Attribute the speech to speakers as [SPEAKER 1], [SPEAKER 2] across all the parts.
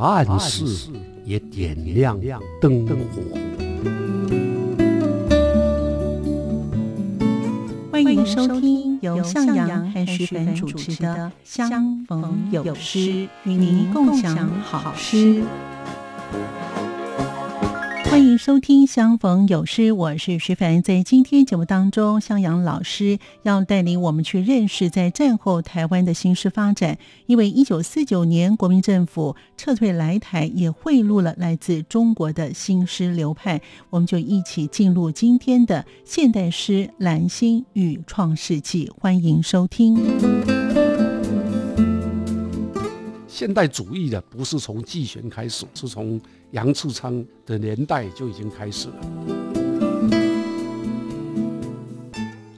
[SPEAKER 1] 暗室也点亮灯火。
[SPEAKER 2] 欢迎收听由向阳和徐凡主持的《相逢有诗》，与您共享好诗。欢迎收听《相逢有诗》，我是徐凡。在今天节目当中，向阳老师要带领我们去认识在战后台湾的新诗发展。因为一九四九年国民政府撤退来台，也汇入了来自中国的新诗流派。我们就一起进入今天的现代诗蓝星与创世纪。欢迎收听。
[SPEAKER 1] 现代主义的不是从季玄开始，是从杨次昌的年代就已经开始了。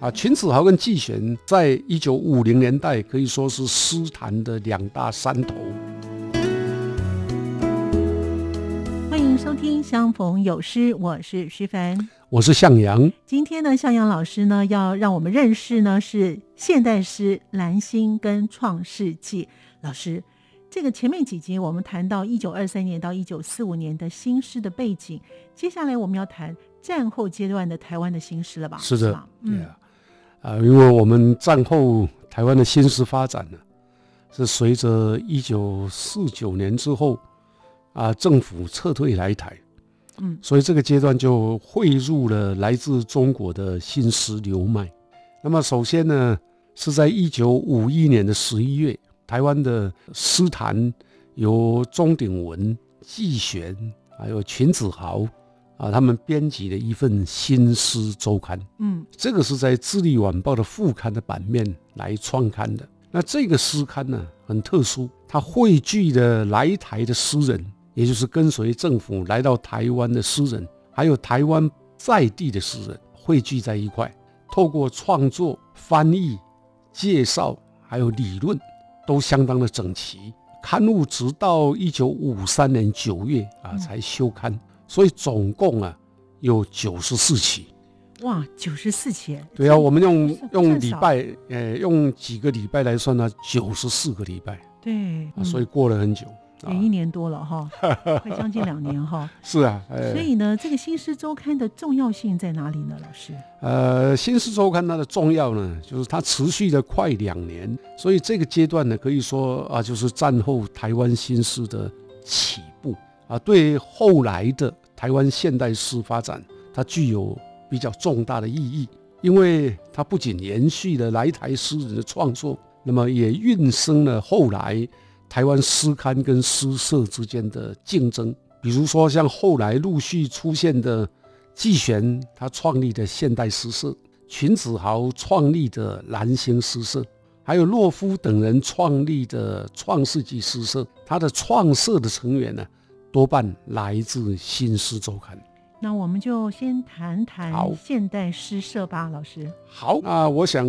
[SPEAKER 1] 啊，秦始皇跟季玄在一九五零年代可以说是诗坛的两大山头。
[SPEAKER 2] 欢迎收听《相逢有诗》，我是徐凡，
[SPEAKER 1] 我是向阳。
[SPEAKER 2] 今天呢，向阳老师呢要让我们认识呢是现代诗蓝星跟创世纪老师。这个前面几集我们谈到一九二三年到一九四五年的新诗的背景，接下来我们要谈战后阶段的台湾的新诗了吧？
[SPEAKER 1] 是的，对啊，啊，因为我们战后台湾的新诗发展呢，是随着一九四九年之后啊政府撤退来台，嗯，所以这个阶段就汇入了来自中国的新诗流脉。那么首先呢，是在一九五一年的十一月。台湾的诗坛由钟鼎文、季玄还有秦子豪啊，他们编辑的一份新诗周刊。嗯，这个是在《智利晚报》的副刊的版面来创刊的。那这个诗刊呢，很特殊，它汇聚了来台的诗人，也就是跟随政府来到台湾的诗人，还有台湾在地的诗人汇聚在一块，透过创作、翻译、介绍还有理论。都相当的整齐，刊物直到一九五三年九月啊才休刊，所以总共啊有九十四期。
[SPEAKER 2] 哇，九十四期！
[SPEAKER 1] 对啊，我们用用礼拜，呃，用几个礼拜来算呢？九十四个礼拜。
[SPEAKER 2] 对，
[SPEAKER 1] 所以过了很久。
[SPEAKER 2] 也一年多了哈，快将近两年哈。
[SPEAKER 1] 是啊，
[SPEAKER 2] 所以呢，这个《新诗周刊》的重要性在哪里呢？老师？
[SPEAKER 1] 呃，《新诗周刊》它的重要呢，就是它持续了快两年，所以这个阶段呢，可以说啊，就是战后台湾新诗的起步啊，对后来的台湾现代诗发展，它具有比较重大的意义，因为它不仅延续了来台诗人的创作，那么也孕生了后来。台湾诗刊跟诗社之间的竞争，比如说像后来陆续出现的季玄他创立的现代诗社，秦子豪创立的蓝星诗社，还有洛夫等人创立的创世纪诗社，他的创社的成员呢，多半来自新诗周刊。
[SPEAKER 2] 那我们就先谈谈现代诗社吧，老师。
[SPEAKER 1] 好，那我想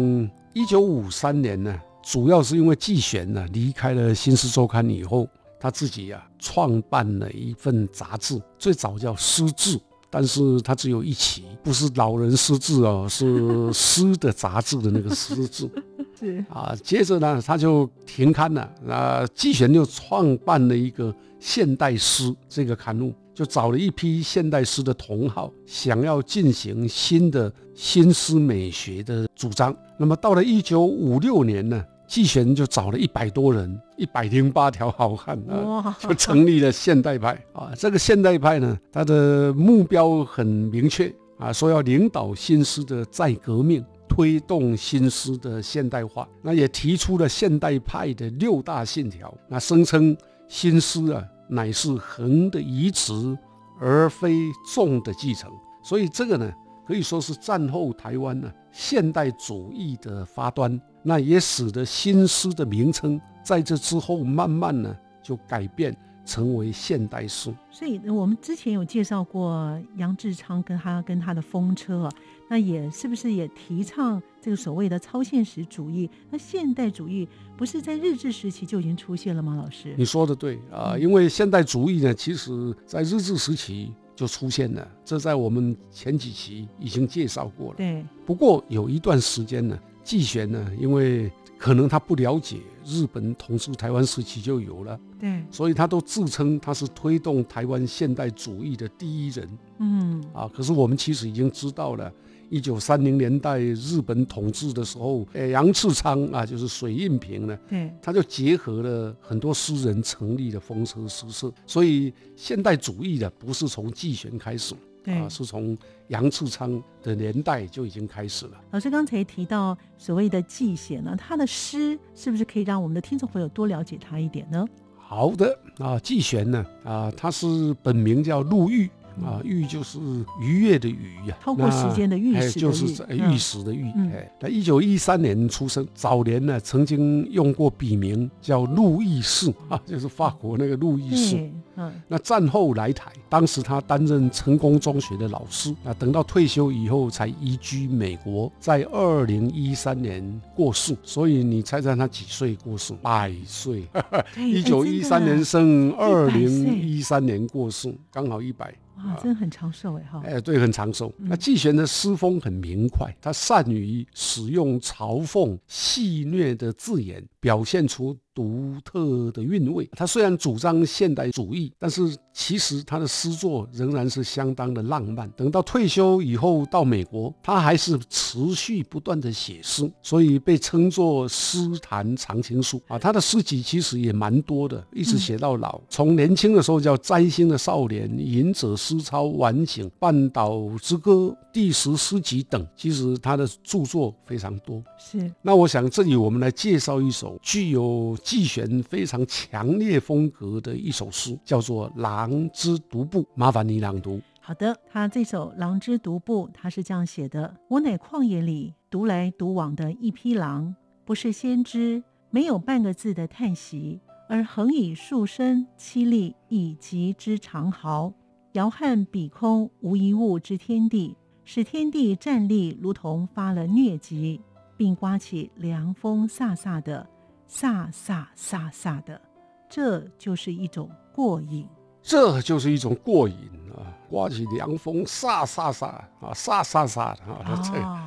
[SPEAKER 1] 一九五三年呢。主要是因为季玄呢离开了《新诗周刊》以后，他自己呀创办了一份杂志，最早叫《诗志》，但是他只有一期，不是老人诗志哦，是诗的杂志的那个诗志。
[SPEAKER 2] 是
[SPEAKER 1] 啊，接着呢他就停刊了。那季玄就创办了一个《现代诗》这个刊物，就找了一批现代诗的同好，想要进行新的新诗美学的主张。那么到了一九五六年呢。季玄就找了一百多人，一百零八条好汉啊，就成立了现代派啊。这个现代派呢，它的目标很明确啊，说要领导新诗的再革命，推动新诗的现代化。那也提出了现代派的六大信条，那声称新诗啊乃是横的移植，而非纵的继承。所以这个呢，可以说是战后台湾呢现代主义的发端。那也使得新诗的名称在这之后慢慢呢就改变，成为现代诗。
[SPEAKER 2] 所以我们之前有介绍过杨志昌跟他跟他的风车，那也是不是也提倡这个所谓的超现实主义？那现代主义不是在日治时期就已经出现了吗？老师，
[SPEAKER 1] 你说的对啊，因为现代主义呢，其实在日治时期就出现了，这在我们前几期已经介绍过了。
[SPEAKER 2] 对，
[SPEAKER 1] 不过有一段时间呢，季玄呢，因为可能他不了解日本统治台湾时期就有了，
[SPEAKER 2] 对，
[SPEAKER 1] 所以他都自称他是推动台湾现代主义的第一人。
[SPEAKER 2] 嗯，
[SPEAKER 1] 啊，可是我们其实已经知道了，一九三零年代日本统治的时候，呃，杨次昌啊，就是水印平呢，
[SPEAKER 2] 对，
[SPEAKER 1] 他就结合了很多诗人成立的风车诗社，所以现代主义的不是从季玄开始。
[SPEAKER 2] 对
[SPEAKER 1] 啊，是从杨次昌的年代就已经开始了。
[SPEAKER 2] 老师刚才提到所谓的季贤呢，他的诗是不是可以让我们的听众朋友多了解他一点呢？
[SPEAKER 1] 好的啊，季贤呢啊，他是本名叫陆玉啊，玉就是愉悦的愉呀，
[SPEAKER 2] 超过时间的玉
[SPEAKER 1] 哎，就是
[SPEAKER 2] 玉
[SPEAKER 1] 石的玉。
[SPEAKER 2] 嗯
[SPEAKER 1] 哎，那一九一三年出生，早年呢曾经用过笔名叫路易士 啊，就是法国那个路易士。
[SPEAKER 2] 对，嗯，
[SPEAKER 1] 那战后来台，当时他担任成功中学的老师啊，等到退休以后才移居美国，在二零一三年过世。所以你猜猜他几岁过世？百岁，
[SPEAKER 2] 对
[SPEAKER 1] 一九一三年
[SPEAKER 2] 哎
[SPEAKER 1] 生，二
[SPEAKER 2] 100岁
[SPEAKER 1] 零一三年过世，刚好一百。
[SPEAKER 2] 真的哇，真的很长寿哎哈。
[SPEAKER 1] 哎，对，很长寿。那季玄的诗风很明快，他善于使用嘲讽、戏谑的字眼，表现出独特的韵味。他虽然主张现代主义，但是其实他的诗作仍然是相当的浪漫。等到退休以后到美国，他还是持续不断的写诗，所以被称作诗坛常青树啊。他的诗集其实也蛮多的，一直写到老。从年轻的时候叫《摘星的少年》《隐者诗抄》《晚景》《半岛之歌》《第十诗集》等，其实他的著作非常多。
[SPEAKER 2] 是
[SPEAKER 1] 那我想这里我们来介绍一首具有季玄非常强烈风格的一首诗，叫做《狼之独步》，麻烦你朗读。
[SPEAKER 2] 好的，他这首《狼之独步》，他是这样写的：我乃旷野里独来独往的一匹狼，不是先知，没有半个字的叹息，而横以竖身凄厉以极之长嚎，摇撼比空无一物之天地，使天地站立如同发了疟疾，并刮起凉风飒飒的，飒飒飒飒的，这就是一种过瘾。
[SPEAKER 1] 这就是一种过瘾啊！刮起凉风，飒飒飒啊，飒飒飒的啊，这
[SPEAKER 2] 哦，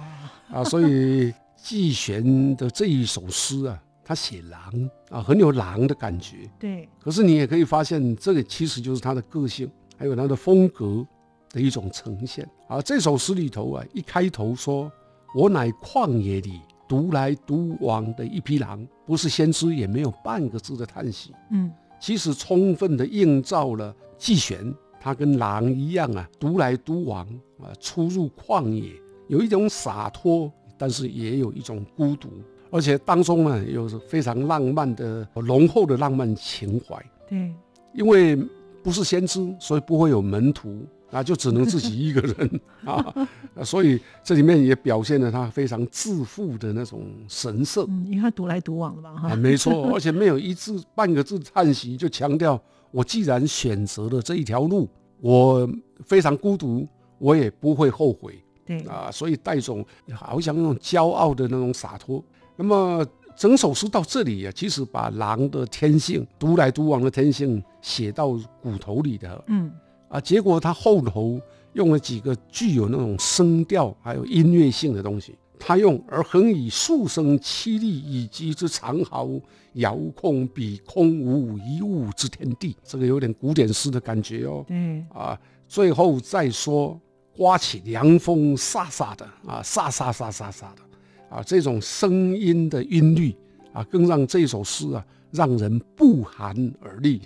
[SPEAKER 1] 啊，所以季玄的这一首诗啊，他写狼啊，很有狼的感觉。
[SPEAKER 2] 对，
[SPEAKER 1] 可是你也可以发现，这个其实就是他的个性，还有他的风格的一种呈现啊。这首诗里头啊，一开头说：“我乃旷野里独来独往的一匹狼，不是先知，也没有半个字的叹息。”
[SPEAKER 2] 嗯。
[SPEAKER 1] 其实充分的映照了季玄，他跟狼一样啊，独来独往啊，出入旷野，有一种洒脱，但是也有一种孤独，而且当中呢，有非常浪漫的浓厚的浪漫情怀。
[SPEAKER 2] 对，
[SPEAKER 1] 因为不是先知，所以不会有门徒，啊，就只能自己一个人 啊，啊所以这里面也表现了他非常自负的那种神色。
[SPEAKER 2] 嗯，因为他独来独往了吧，哈、
[SPEAKER 1] 啊，没错，而且没有一字半个字叹息，就强调我既然选择了这一条路，我非常孤独，我也不会后悔
[SPEAKER 2] 对，
[SPEAKER 1] 啊，所以带种好像那种骄傲的那种洒脱。那么整首诗到这里啊，其实把狼的天性、独来独往的天性写到骨头里的
[SPEAKER 2] 嗯，
[SPEAKER 1] 啊，结果他后头用了几个具有那种声调还有音乐性的东西。他用而横以数声凄厉以及之长嚎，遥控比空无一物之天地，这个有点古典诗的感觉哦。
[SPEAKER 2] 对，
[SPEAKER 1] 啊，最后再说刮起凉风飒飒的啊，飒飒飒飒飒的啊，这种声音的音律啊，更让这首诗啊让人不寒而栗。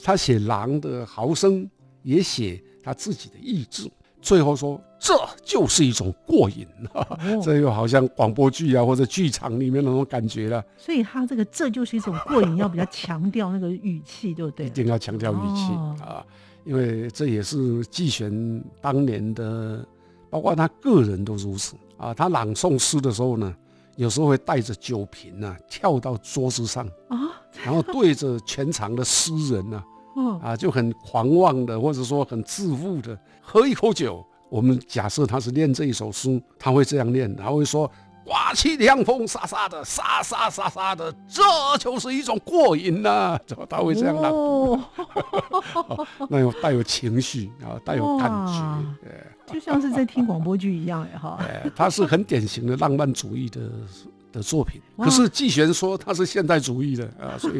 [SPEAKER 1] 他写狼的嚎声，也写他自己的意志。最后说，这就是一种过瘾，
[SPEAKER 2] 哦
[SPEAKER 1] 这又好像广播剧啊或者剧场里面那种感觉了。
[SPEAKER 2] 所以他这个这就是一种过瘾，要比较强调那个语气，对不对
[SPEAKER 1] 一？定要强调语气、
[SPEAKER 2] 哦
[SPEAKER 1] 啊，因为这也是季玄当年的，包括他个人都如此啊。他朗诵诗的时候呢，有时候会带着酒瓶啊，跳到桌子上，
[SPEAKER 2] 啊，
[SPEAKER 1] 然后对着全场的诗人呢、
[SPEAKER 2] 嗯
[SPEAKER 1] 啊，就很狂妄的，或者说很自负的，喝一口酒。我们假设他是念这一首诗，他会这样念，他会说：“刮起凉风，沙沙的，沙沙沙沙的，这就是一种过瘾呐、他会这样朗读，
[SPEAKER 2] 哦，
[SPEAKER 1] 那有带有情绪啊，带有感
[SPEAKER 2] 哇
[SPEAKER 1] 觉，哎
[SPEAKER 2] 就像是在听广播剧一样哎哈。
[SPEAKER 1] 哎，他是很典型的浪漫主义的的作品。可是季玄说他是现代主义的啊，所以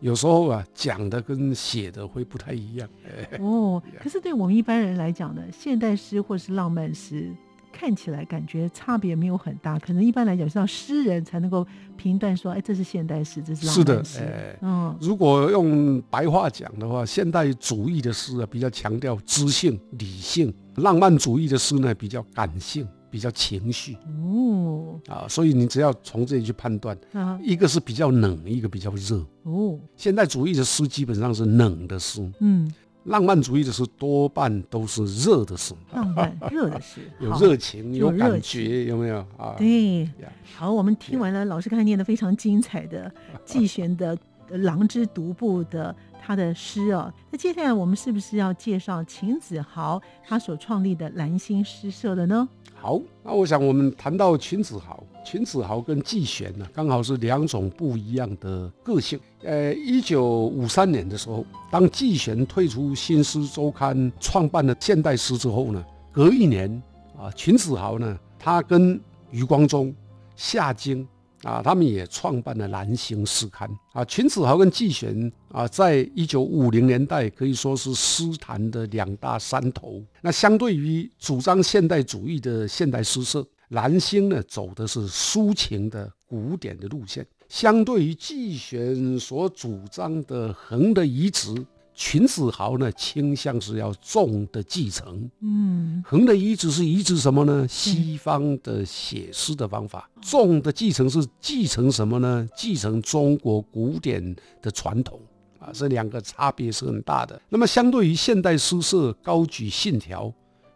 [SPEAKER 1] 有时候啊讲的跟写的会不太一样。哎，
[SPEAKER 2] 哦，可是对我们一般人来讲呢，现代诗或是浪漫诗，看起来感觉差别没有很大。可能一般来讲是要诗人才能够评断说，哎，这是现代诗，这是浪
[SPEAKER 1] 是的
[SPEAKER 2] 漫，诗。
[SPEAKER 1] 哎。
[SPEAKER 2] 嗯，
[SPEAKER 1] 如果用白话讲的话，现代主义的诗啊比较强调知性、理性；浪漫主义的诗呢比较感性、比较情绪。
[SPEAKER 2] 哦，
[SPEAKER 1] 啊。所以你只要从这里去判断，
[SPEAKER 2] 啊，
[SPEAKER 1] 一个是比较冷，一个比较热。
[SPEAKER 2] 哦，
[SPEAKER 1] 现代主义的诗基本上是冷的诗，
[SPEAKER 2] 嗯，
[SPEAKER 1] 浪漫主义的诗多半都是热的诗，
[SPEAKER 2] 浪漫热的诗，
[SPEAKER 1] 有热情，有感觉，有没有？啊？
[SPEAKER 2] 对。
[SPEAKER 1] 呀，
[SPEAKER 2] 好，我们听完了老师刚才念的非常精彩的季玄的《狼之独步》的他的诗哦。那接下来我们是不是要介绍秦子豪他所创立的蓝星诗社了呢？
[SPEAKER 1] 好，那我想我们谈到秦子豪，秦子豪跟季玄呢，刚好是两种不一样的个性。呃，一九五三年的时候，当季玄退出《新诗周刊》，创办了现代诗之后呢，隔一年啊，秦子豪呢，他跟余光中、夏京啊，他们也创办了蓝星诗刊啊。秦子豪跟季玄啊，在一九五零年代可以说是诗坛的两大山头。那相对于主张现代主义的现代诗社，蓝星呢走的是抒情的古典的路线。相对于季玄所主张的横的移植，秦子豪呢倾向是要重的继承。
[SPEAKER 2] 嗯，
[SPEAKER 1] 横的移植是移植什么呢？西方的写诗的方法。重的继承是继承什么呢？继承中国古典的传统啊，这两个差别是很大的。那么相对于现代诗社高举信条，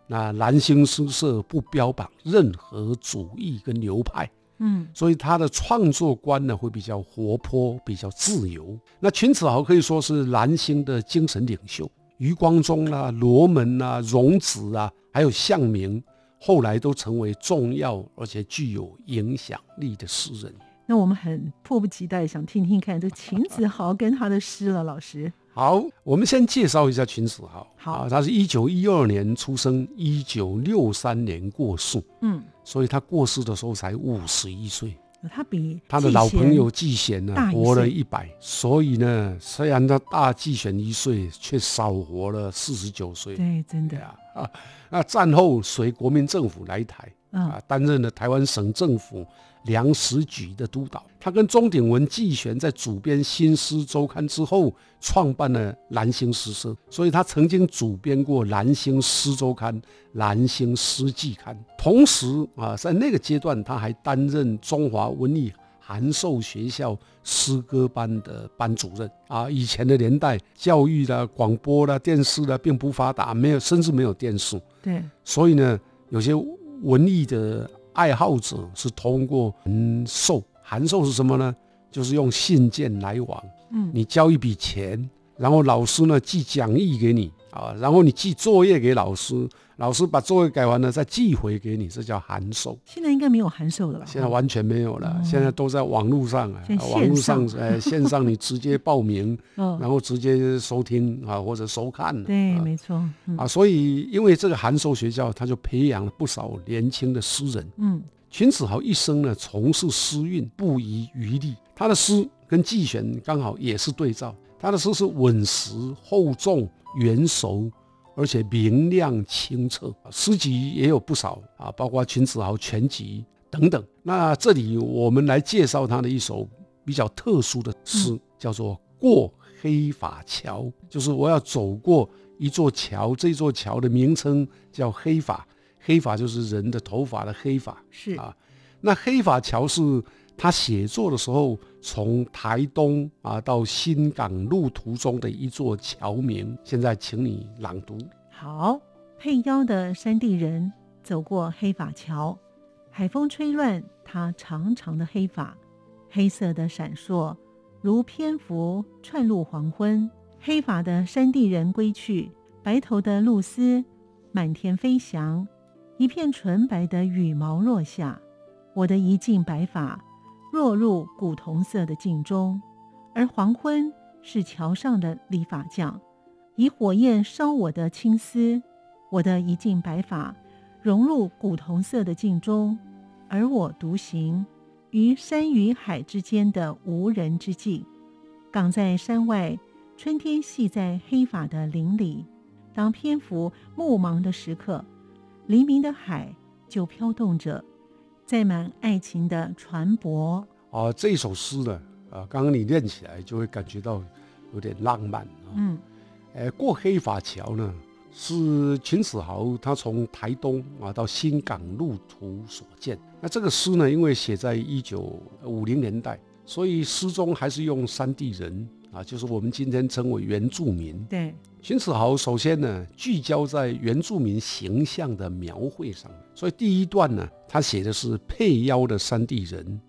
[SPEAKER 1] 那蓝星诗社不标榜任何主义跟流派。
[SPEAKER 2] 嗯，
[SPEAKER 1] 所以他的创作观呢会比较活泼，比较自由。那秦子豪可以说是蓝星的精神领袖，余光中啦、罗门啊、荣子啊，还有向明，后来都成为重要而且具有影响力的诗人。
[SPEAKER 2] 那我们很迫不及待想听听看这秦子豪跟他的诗了，老师。
[SPEAKER 1] 好，我们先介绍一下秦子豪。
[SPEAKER 2] 好
[SPEAKER 1] 啊，他是一九一二年出生，一九六三年过世，
[SPEAKER 2] 嗯，
[SPEAKER 1] 所以他过世的时候才五十一岁。
[SPEAKER 2] 他比
[SPEAKER 1] 他的老朋友季贤呢
[SPEAKER 2] 大，
[SPEAKER 1] 活了
[SPEAKER 2] 岁
[SPEAKER 1] 一百，所以呢，虽然他大季贤一岁，却少活了四十九岁。
[SPEAKER 2] 对，真的，
[SPEAKER 1] 啊啊，那战后随国民政府来台
[SPEAKER 2] 嗯
[SPEAKER 1] 啊，担任了台湾省政府粮食局的督导。他跟钟鼎文、季玄在主编《新诗周刊》之后，创办了蓝星诗社，所以他曾经主编过《蓝星诗周刊》《蓝星诗季刊》。同时啊，在那个阶段，他还担任中华文艺函授学校诗歌班的班主任啊。以前的年代，教育啦、广播啦、电视啦并不发达，没有，甚至没有电视。
[SPEAKER 2] 对，
[SPEAKER 1] 所以呢，有些文艺的爱好者是通过函授，函授是什么呢？就是用信件来往，
[SPEAKER 2] 嗯，
[SPEAKER 1] 你交一笔钱，然后老师呢寄讲义给你啊，然后你寄作业给老师，老师把作业改完了再寄回给你，这叫函授。
[SPEAKER 2] 现在应该没有函授了吧？
[SPEAKER 1] 现在完全没有了，现在都在网络上网络
[SPEAKER 2] 上
[SPEAKER 1] 呃线上你直接报名，
[SPEAKER 2] 嗯，
[SPEAKER 1] 然后直接收听啊或者收看。
[SPEAKER 2] 对，
[SPEAKER 1] 啊
[SPEAKER 2] 没错，嗯
[SPEAKER 1] 啊，所以因为这个函授学校，他就培养了不少年轻的诗人。
[SPEAKER 2] 嗯，
[SPEAKER 1] 秦子豪一生呢从事诗韵，不遗余力。他的诗跟季玄刚好也是对照，他的诗是稳实、厚重、圆熟，而且明亮清澈。诗集也有不少啊，包括《秦子豪全集》等等。那这里我们来介绍他的一首比较特殊的诗，叫做《过黑法桥》，就是我要走过一座桥，这座桥的名称叫黑法。黑发就是人的头发的黑发
[SPEAKER 2] 是，
[SPEAKER 1] 啊。那黑发桥是他写作的时候从台东啊到新港路途中的一座桥名。现在请你朗读。
[SPEAKER 2] 好，配腰的山地人走过黑法桥，海风吹乱他长长的黑发，黑色的闪烁，如蝙蝠窜入黄昏。黑发的山地人归去，白头的露丝满天飞翔，一片纯白的羽毛落下，我的一茎白发落入古铜色的镜中，而黄昏是桥上的理发匠，以火焰烧我的青丝，我的一茎白发融入古铜色的镜中，而我独行于山与海之间的无人之境，港在山外。春天系在黑发的林里，当篇幅暮茫的时刻，黎明的海就飘动着，载满爱情的船舶。
[SPEAKER 1] 啊，这首诗呢，啊，刚刚你念起来就会感觉到有点浪漫啊。嗯，呃，过黑法桥呢，是秦始皇他从台东啊到新港路途所见。那这个诗呢，因为写在一九五零年代，所以诗中还是用山地人。啊，就是我们今天称为原住民。
[SPEAKER 2] 对，
[SPEAKER 1] 秦始豪首先呢，聚焦在原住民形象的描绘上，所以第一段呢，他写的是佩腰的山地人，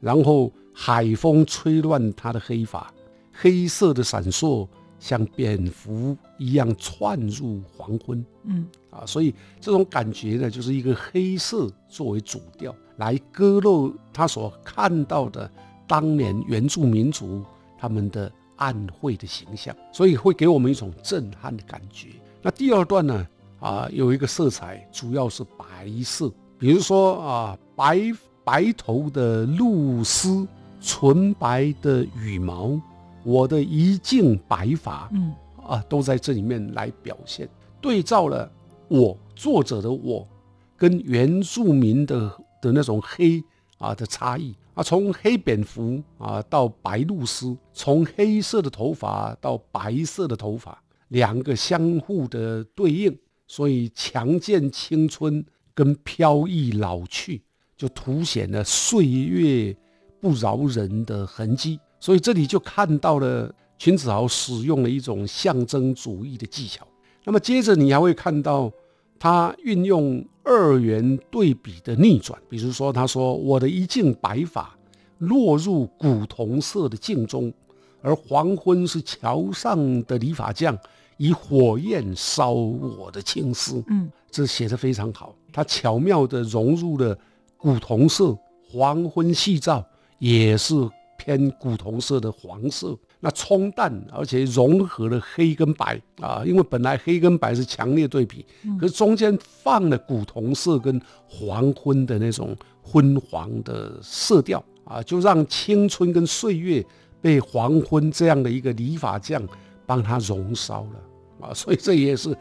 [SPEAKER 1] 然后海风吹乱他的黑发，黑色的闪烁像蝙蝠一样窜入黄昏。嗯，啊，所以这种感觉呢，就是一个黑色作为主调来割肉他所看到的当年原住民族他们的。暗晦的形象，所以会给我们一种震撼的感觉。那第二段呢？啊，有一个色彩，主要是白色，比如说啊，白白头的露丝，纯白的羽毛，我的一茎白发，嗯，啊，都在这里面来表现，对照了我作者的我，跟原住民的的那种黑啊的差异。从黑蝙蝠啊到白鹭鸶，从黑色的头发到白色的头发，两个相互的对应，所以强健青春跟飘逸老去，就凸显了岁月不饶人的痕迹。所以这里就看到了秦子豪使用了一种象征主义的技巧。那么接着你还会看到。他运用二元对比的逆转，比如说，他说：“我的一茎白发落入古铜色的镜中，而黄昏是桥上的理发匠以火焰烧我的青丝。”嗯，这写的非常好。他巧妙地融入了古铜色，黄昏细照也是偏古铜色的黄色。那冲淡，而且融合了黑跟白啊，因为本来黑跟白是强烈对比，可是中间放了古铜色跟黄昏的那种昏黄的色调啊，就让青春跟岁月被黄昏这样的一个理发匠帮他燃烧了啊，所以这也是，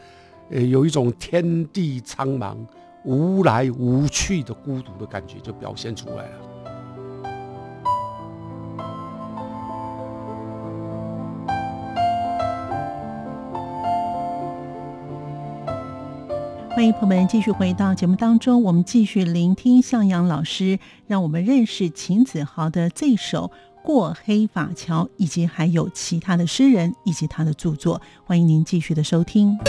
[SPEAKER 1] 呃，有一种天地苍茫、无来无去的孤独的感觉就表现出来了。
[SPEAKER 2] 欢迎朋友们继续回到节目当中，我们继续聆听向阳老师，让我们认识秦子豪的这首《过黑法桥》，以及还有其他的诗人以及他的著作。欢迎您继续的收听。
[SPEAKER 1] 《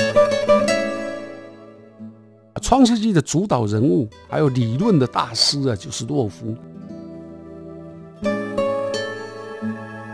[SPEAKER 1] 创世纪》的主导人物，还有理论的大师啊，就是洛夫。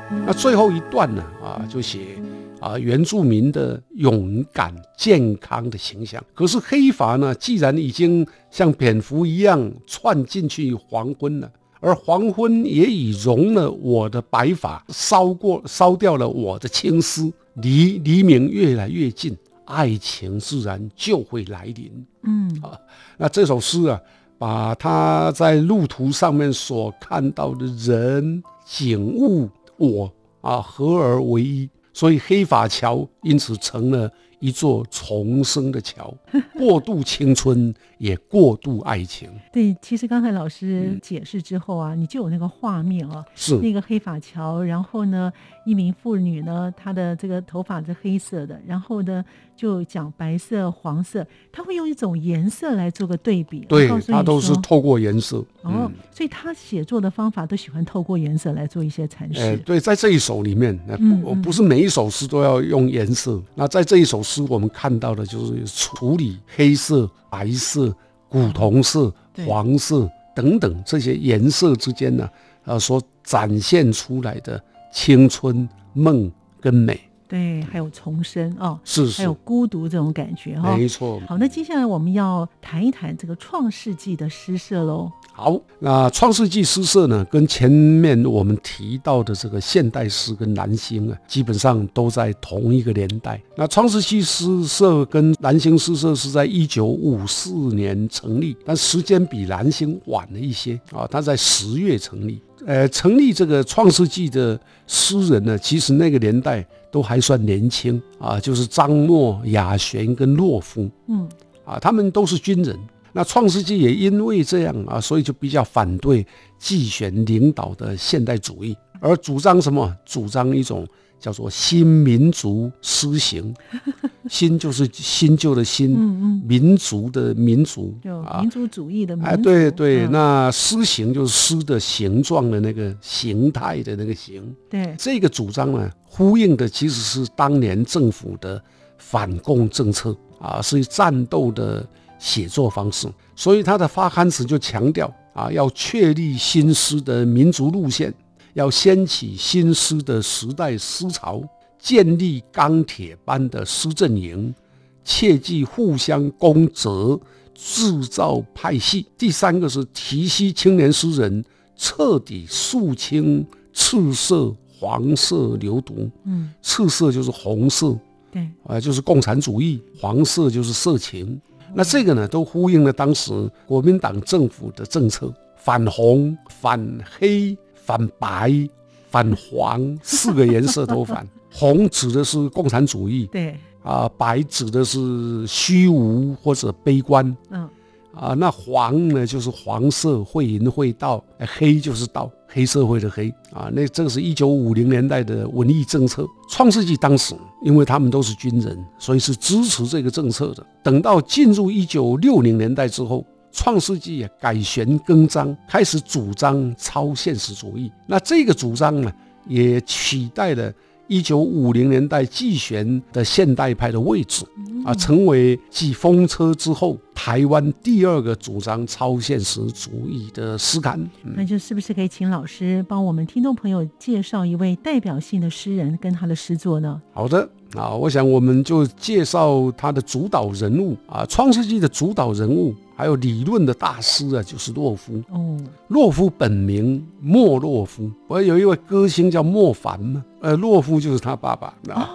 [SPEAKER 1] 那最后一段呢，啊，就写。啊，原住民的勇敢、健康的形象。可是黑发呢？既然已经像蝙蝠一样窜进去黄昏了，而黄昏也已融了我的白发，烧过、烧掉了我的青丝。离黎明越来越近，爱情自然就会来临。嗯啊，那这首诗啊，把他在路途上面所看到的人、景物、我啊，合而为一。所以黑法桥因此成了一座重生的桥，过渡青春也过度爱情。
[SPEAKER 2] 对，其实刚才老师解释之后啊，你就有那个画面啊，
[SPEAKER 1] 是
[SPEAKER 2] 那个黑法桥，然后呢，一名妇女呢，她的这个头发是黑色的，然后呢。就讲白色、黄色，他会用一种颜色来做个对比。
[SPEAKER 1] 对，他都是透过颜色。
[SPEAKER 2] 哦，所以他写作的方法都喜欢透过颜色来做一些阐释。
[SPEAKER 1] 对，在这一首里面，不不是每一首诗都要用颜色。那在这一首诗，我们看到的就是处理黑色、白色、古铜色、黄色等等这些颜色之间呢，呃，所展现出来的青春、梦跟美。
[SPEAKER 2] 对，还有重生哦，
[SPEAKER 1] 是
[SPEAKER 2] 还有，孤独这种感觉哈、
[SPEAKER 1] 没错。
[SPEAKER 2] 好，那接下来我们要谈一谈这个创世纪的诗社喽。
[SPEAKER 1] 好，那创世纪诗社呢，跟前面我们提到的这个现代诗跟蓝星啊，基本上都在同一个年代。那创世纪诗社跟蓝星诗社是在一九五四年成立，但时间比蓝星晚了一些啊，它在十月成立。呃，成立这个创世纪的诗人呢，其实那个年代都还算年轻啊，就是张默、雅璇跟洛夫。
[SPEAKER 2] 嗯，
[SPEAKER 1] 啊，他们都是军人。那创世纪也因为这样啊，所以就比较反对季选领导的现代主义，而主张什么？主张一种叫做新民族诗行。新就是新旧的新，
[SPEAKER 2] 嗯嗯，
[SPEAKER 1] 民族的民族
[SPEAKER 2] 就
[SPEAKER 1] 啊
[SPEAKER 2] 民。族主义的民族。
[SPEAKER 1] 哎，对对，
[SPEAKER 2] 嗯
[SPEAKER 1] 那诗行就是诗的形状的那个形态的那个形，
[SPEAKER 2] 对，
[SPEAKER 1] 这个主张呢，呼应的其实是当年政府的反共政策啊，是战斗的写作方式，所以他的发刊词就强调啊，要确立新诗的民族路线，要掀起新诗的时代思潮，建立钢铁般的诗阵营，切忌互相攻责，制造派系。第三个是提携青年诗人，彻底肃清赤色、黄色流毒。
[SPEAKER 2] 嗯，
[SPEAKER 1] 赤色就是红色，
[SPEAKER 2] 对，
[SPEAKER 1] 啊，就是共产主义；黄色就是色情。那这个呢，都呼应了当时国民党政府的政策：反红、反黑、反白、反黄，四个颜色都反。红指的是共产主义
[SPEAKER 2] 对，
[SPEAKER 1] 啊，白指的是虚无或者悲观
[SPEAKER 2] 嗯，
[SPEAKER 1] 啊，那黄呢就是黄色，会淫会道；哎黑就是道，黑社会的黑啊。那这个是一九五零年代的文艺政策。创世纪当时，因为他们都是军人，所以是支持这个政策的。等到进入一九六零年代之后，创世纪也改弦更张，开始主张超现实主义。那这个主张呢，也取代了。一九五零年代纪弦的现代派的位置啊，成为继风车之后台湾第二个主张超现实主义的诗刊。嗯
[SPEAKER 2] 那就是不是可以请老师帮我们听众朋友介绍一位代表性的诗人跟他的诗作呢？
[SPEAKER 1] 好的啊，我想我们就介绍他的主导人物啊，《创世纪》的主导人物，还有理论的大师啊，就是洛夫。
[SPEAKER 2] 哦，
[SPEAKER 1] 洛夫本名莫洛夫，我有一位歌星叫莫凡嘛，呃，洛夫就是他爸爸啊。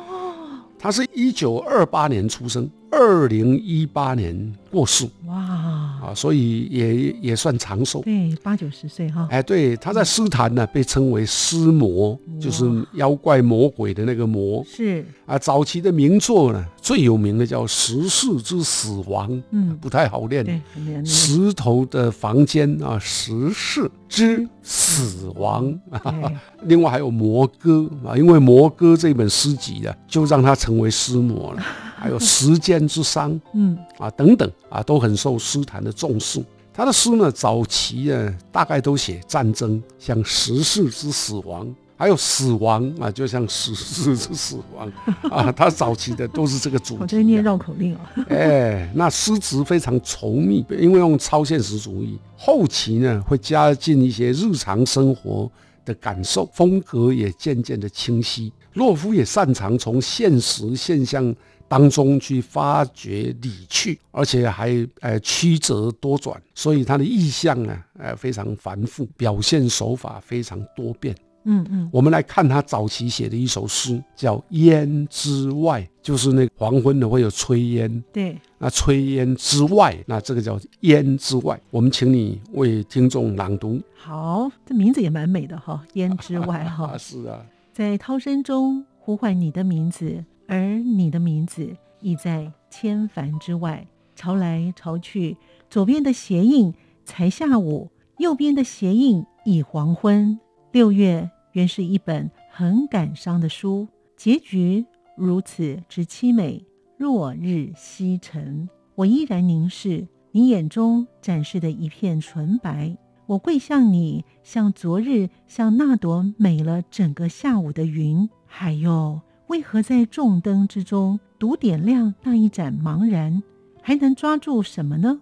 [SPEAKER 1] 他是一九二八年出生，二零一八年过世。
[SPEAKER 2] 哇，
[SPEAKER 1] 啊，所以也也算长寿。
[SPEAKER 2] 对，八九十岁哈，
[SPEAKER 1] 哎，对，他在诗坛呢被称为诗魔，就是妖怪魔鬼的那个魔。
[SPEAKER 2] 是，
[SPEAKER 1] 啊。早期的名作呢，最有名的叫《石室之死亡》，
[SPEAKER 2] 嗯，
[SPEAKER 1] 不太好念。
[SPEAKER 2] 对，很难念。
[SPEAKER 1] 石头的房间啊，石室之死亡。另外还有《魔歌》啊，因为《魔歌》这本诗集啊，就让他成为诗魔了。还有《时间之伤》
[SPEAKER 2] 嗯，
[SPEAKER 1] 啊等等啊，都很受诗坛的重视。他的诗呢，早期呢大概都写战争，像《时事之死亡》，还有死亡啊，就像《时事之死亡》啊，他早期的都是这个主题、
[SPEAKER 2] 我在念
[SPEAKER 1] 啊。
[SPEAKER 2] 绕口令啊，
[SPEAKER 1] 哎，那诗词非常稠密，因为用超现实主义。后期呢，会加进一些日常生活的感受，风格也渐渐的清晰。洛夫也擅长从现实现象当中去发掘理趣，而且还呃曲折多转，所以他的意象呢，呃非常繁复，表现手法非常多变。
[SPEAKER 2] 嗯嗯，
[SPEAKER 1] 我们来看他早期写的一首诗，叫《烟之外》，就是那个黄昏的会有炊烟，
[SPEAKER 2] 对，
[SPEAKER 1] 那炊烟之外，那这个叫烟之外。我们请你为听众朗读。
[SPEAKER 2] 好，这名字也蛮美的哈，烟之外哈
[SPEAKER 1] 啊，，是啊，
[SPEAKER 2] 在涛声中呼唤你的名字，而你的名字已在千帆之外，潮来潮去。左边的鞋印才下午，右边的鞋印已黄昏。六月原是一本很感伤的书，结局如此之凄美。落日西沉，我依然凝视你眼中展示的一片纯白。我跪向你，像昨日，像那朵美了整个下午的云。还有，为何在众灯之中独点亮那一盏茫然？还能抓住什么呢？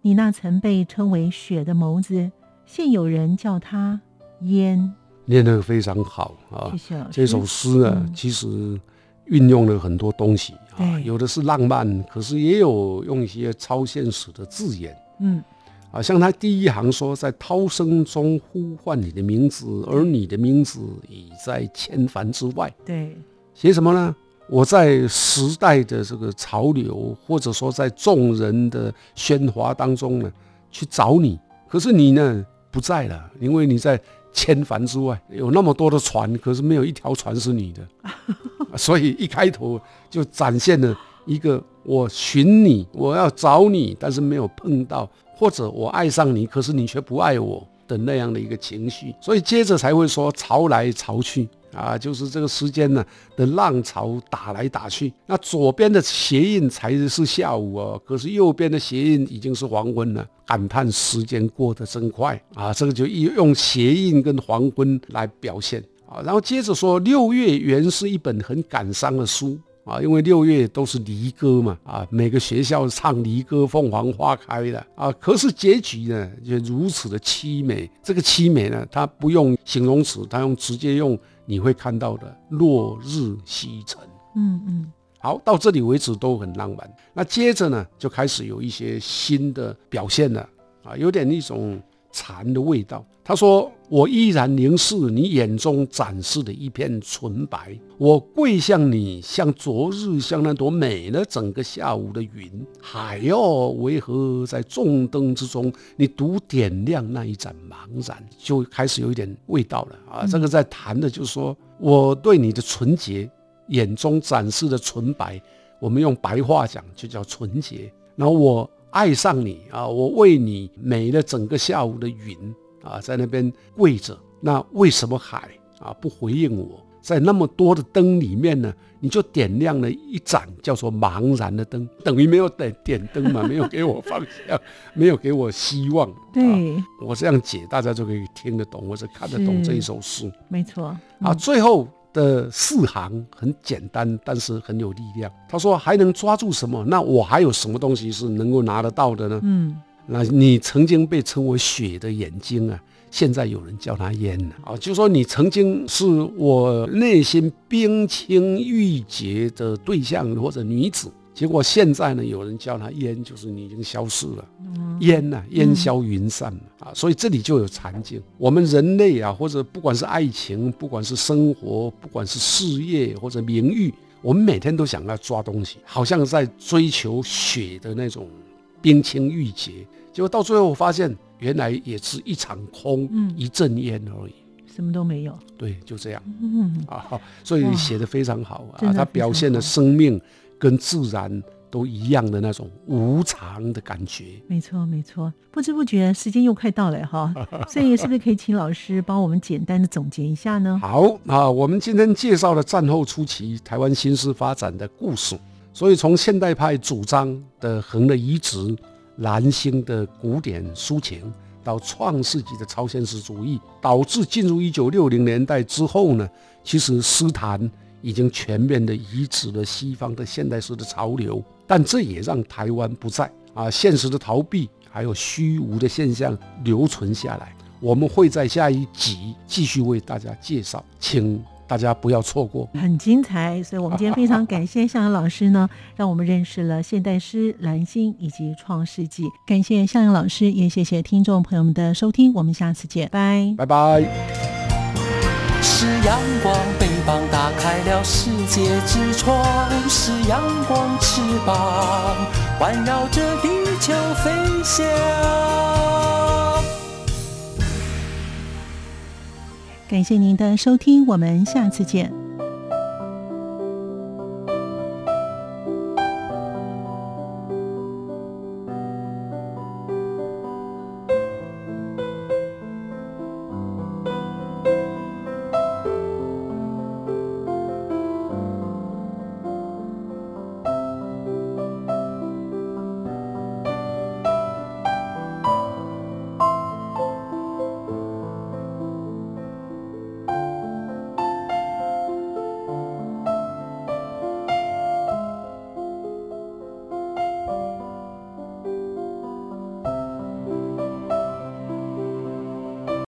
[SPEAKER 2] 你那曾被称为雪的眸子，现有人叫它烟。
[SPEAKER 1] 念得非常好啊
[SPEAKER 2] 谢。谢。
[SPEAKER 1] 这首诗啊，
[SPEAKER 2] 嗯
[SPEAKER 1] 其实运用了很多东西啊，有的是浪漫，可是也有用一些超现实的字眼
[SPEAKER 2] 嗯，
[SPEAKER 1] 啊，像他第一行说，在涛声中呼唤你的名字，而你的名字已在千帆之外。
[SPEAKER 2] 对，
[SPEAKER 1] 写什么呢？我在时代的这个潮流，或者说在众人的喧哗当中呢，去找你，可是你呢不在了，因为你在千帆之外，有那么多的船，可是没有一条船是你的，所以一开头就展现了一个我寻你，我要找你，但是没有碰到，或者我爱上你，可是你却不爱我的那样的一个情绪，所以接着才会说潮来潮去。啊，就是这个时间呢的浪潮打来打去，那左边的鞋印才是下午哦，可是右边的鞋印已经是黄昏了，感叹时间过得真快啊！这个就用鞋印跟黄昏来表现啊，然后接着说六月原是一本很感伤的书。啊，因为六月都是离歌嘛，啊，每个学校唱离歌，凤凰花开的啊，可是结局呢，就如此的凄美。这个凄美呢，它不用形容词，它用直接用你会看到的落日西沉。
[SPEAKER 2] 嗯嗯，
[SPEAKER 1] 好，到这里为止都很浪漫。那接着呢，就开始有一些新的表现了啊，有点一种禅的味道。他说：“我依然凝视你眼中展示的一片纯白，我跪向你，像昨日，像那朵美了整个下午的云。海哦，为何在众灯之中，你独点亮那一盏茫然？就开始有一点味道了啊！这个在谈的就是说我对你的纯洁，眼中展示的纯白，我们用白话讲就叫纯洁。然后我爱上你啊，我为你美了整个下午的云。”啊，在那边跪着，那为什么海啊不回应我？在那么多的灯里面呢，你就点亮了一盏叫做茫然的灯，等于没有点点灯嘛，没有给我方向，没有给我希望。
[SPEAKER 2] 对，
[SPEAKER 1] 我这样解，大家就可以听得懂或者看得懂这一首诗。
[SPEAKER 2] 没错。
[SPEAKER 1] 啊，最后的四行很简单，但是很有力量。他说还能抓住什么？那我还有什么东西是能够拿得到的呢？
[SPEAKER 2] 嗯。
[SPEAKER 1] 那你曾经被称为雪的眼睛啊，现在有人叫它烟了啊，就说你曾经是我内心冰清玉洁的对象或者女子，结果现在呢，有人叫它烟，就是你已经消失了，烟呐，烟消云散嘛啊，所以这里就有禅境。我们人类啊，或者不管是爱情，不管是生活，不管是事业或者名誉，我们每天都想要抓东西，好像在追求雪的那种冰清玉洁。结果到最后，我发现原来也是一场空，嗯，一阵烟而已，
[SPEAKER 2] 什么都没有。
[SPEAKER 1] 对，就这样，嗯。啊，所以写的非常好啊，他表现了生命跟自然都一样的那种无常的感觉。
[SPEAKER 2] 没错，没错。不知不觉时间又快到了哈，所以是不是可以请老师帮我们简单的总结一下呢？
[SPEAKER 1] 好啊，我们今天介绍了战后初期台湾新诗发展的故事，所以从现代派主张的横的移植。蓝星的古典抒情到创世纪的超现实主义，导致进入一九六零年代之后呢，其实诗坛已经全面的移植了西方的现代诗的潮流，但这也让台湾不在啊现实的逃避还有虚无的现象留存下来。我们会在下一集继续为大家介绍，请。大家不要错过，
[SPEAKER 2] 很精彩。所以，我们今天非常感谢向阳老师呢，让我们认识了现代诗、蓝星以及创世纪。感谢向阳老师，也谢谢听众朋友们的收听。我们下次见，拜
[SPEAKER 1] 拜拜。
[SPEAKER 3] 是阳光，翅膀打开了世界之窗；是阳光，翅膀环绕着地球飞翔。
[SPEAKER 2] 感谢您的收听，我们下次见。